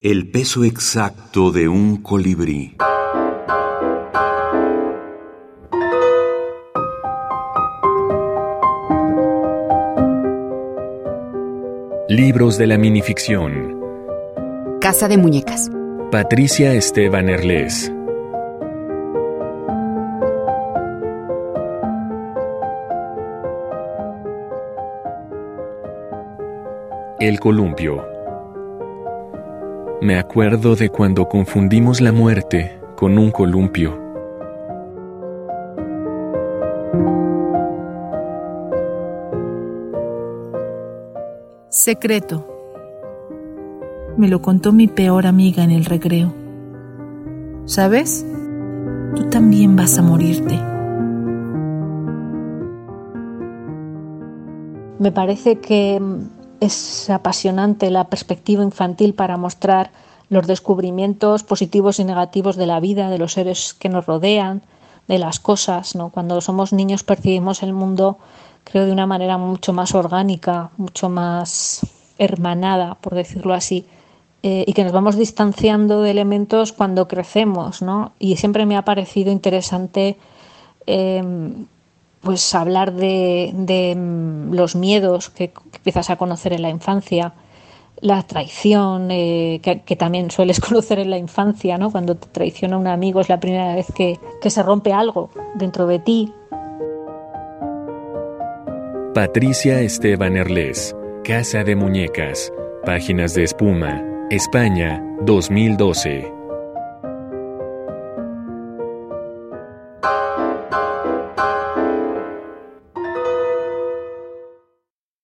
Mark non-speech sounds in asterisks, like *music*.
El peso exacto de un colibrí. Libros de la minificción. Casa de Muñecas. Patricia Esteban Erles. El columpio. Me acuerdo de cuando confundimos la muerte con un columpio. Secreto. Me lo contó mi peor amiga en el recreo. ¿Sabes? Tú también vas a morirte. Me parece que es apasionante la perspectiva infantil para mostrar los descubrimientos positivos y negativos de la vida, de los seres que nos rodean, de las cosas. ¿no? Cuando somos niños percibimos el mundo, creo, de una manera mucho más orgánica, mucho más hermanada, por decirlo así, eh, y que nos vamos distanciando de elementos cuando crecemos. ¿no? Y siempre me ha parecido interesante. Eh, pues hablar de, de mm, los miedos que, empiezas a conocer en la infancia, la traición eh, que, también sueles *laughs* conocer en la infancia, ¿no? Cuando te traiciona un amigo es la primera vez que, que se rompe algo dentro de ti. Patricia Esteban Erles, Casa de Muñecas, Páginas de Espuma, España, 2012.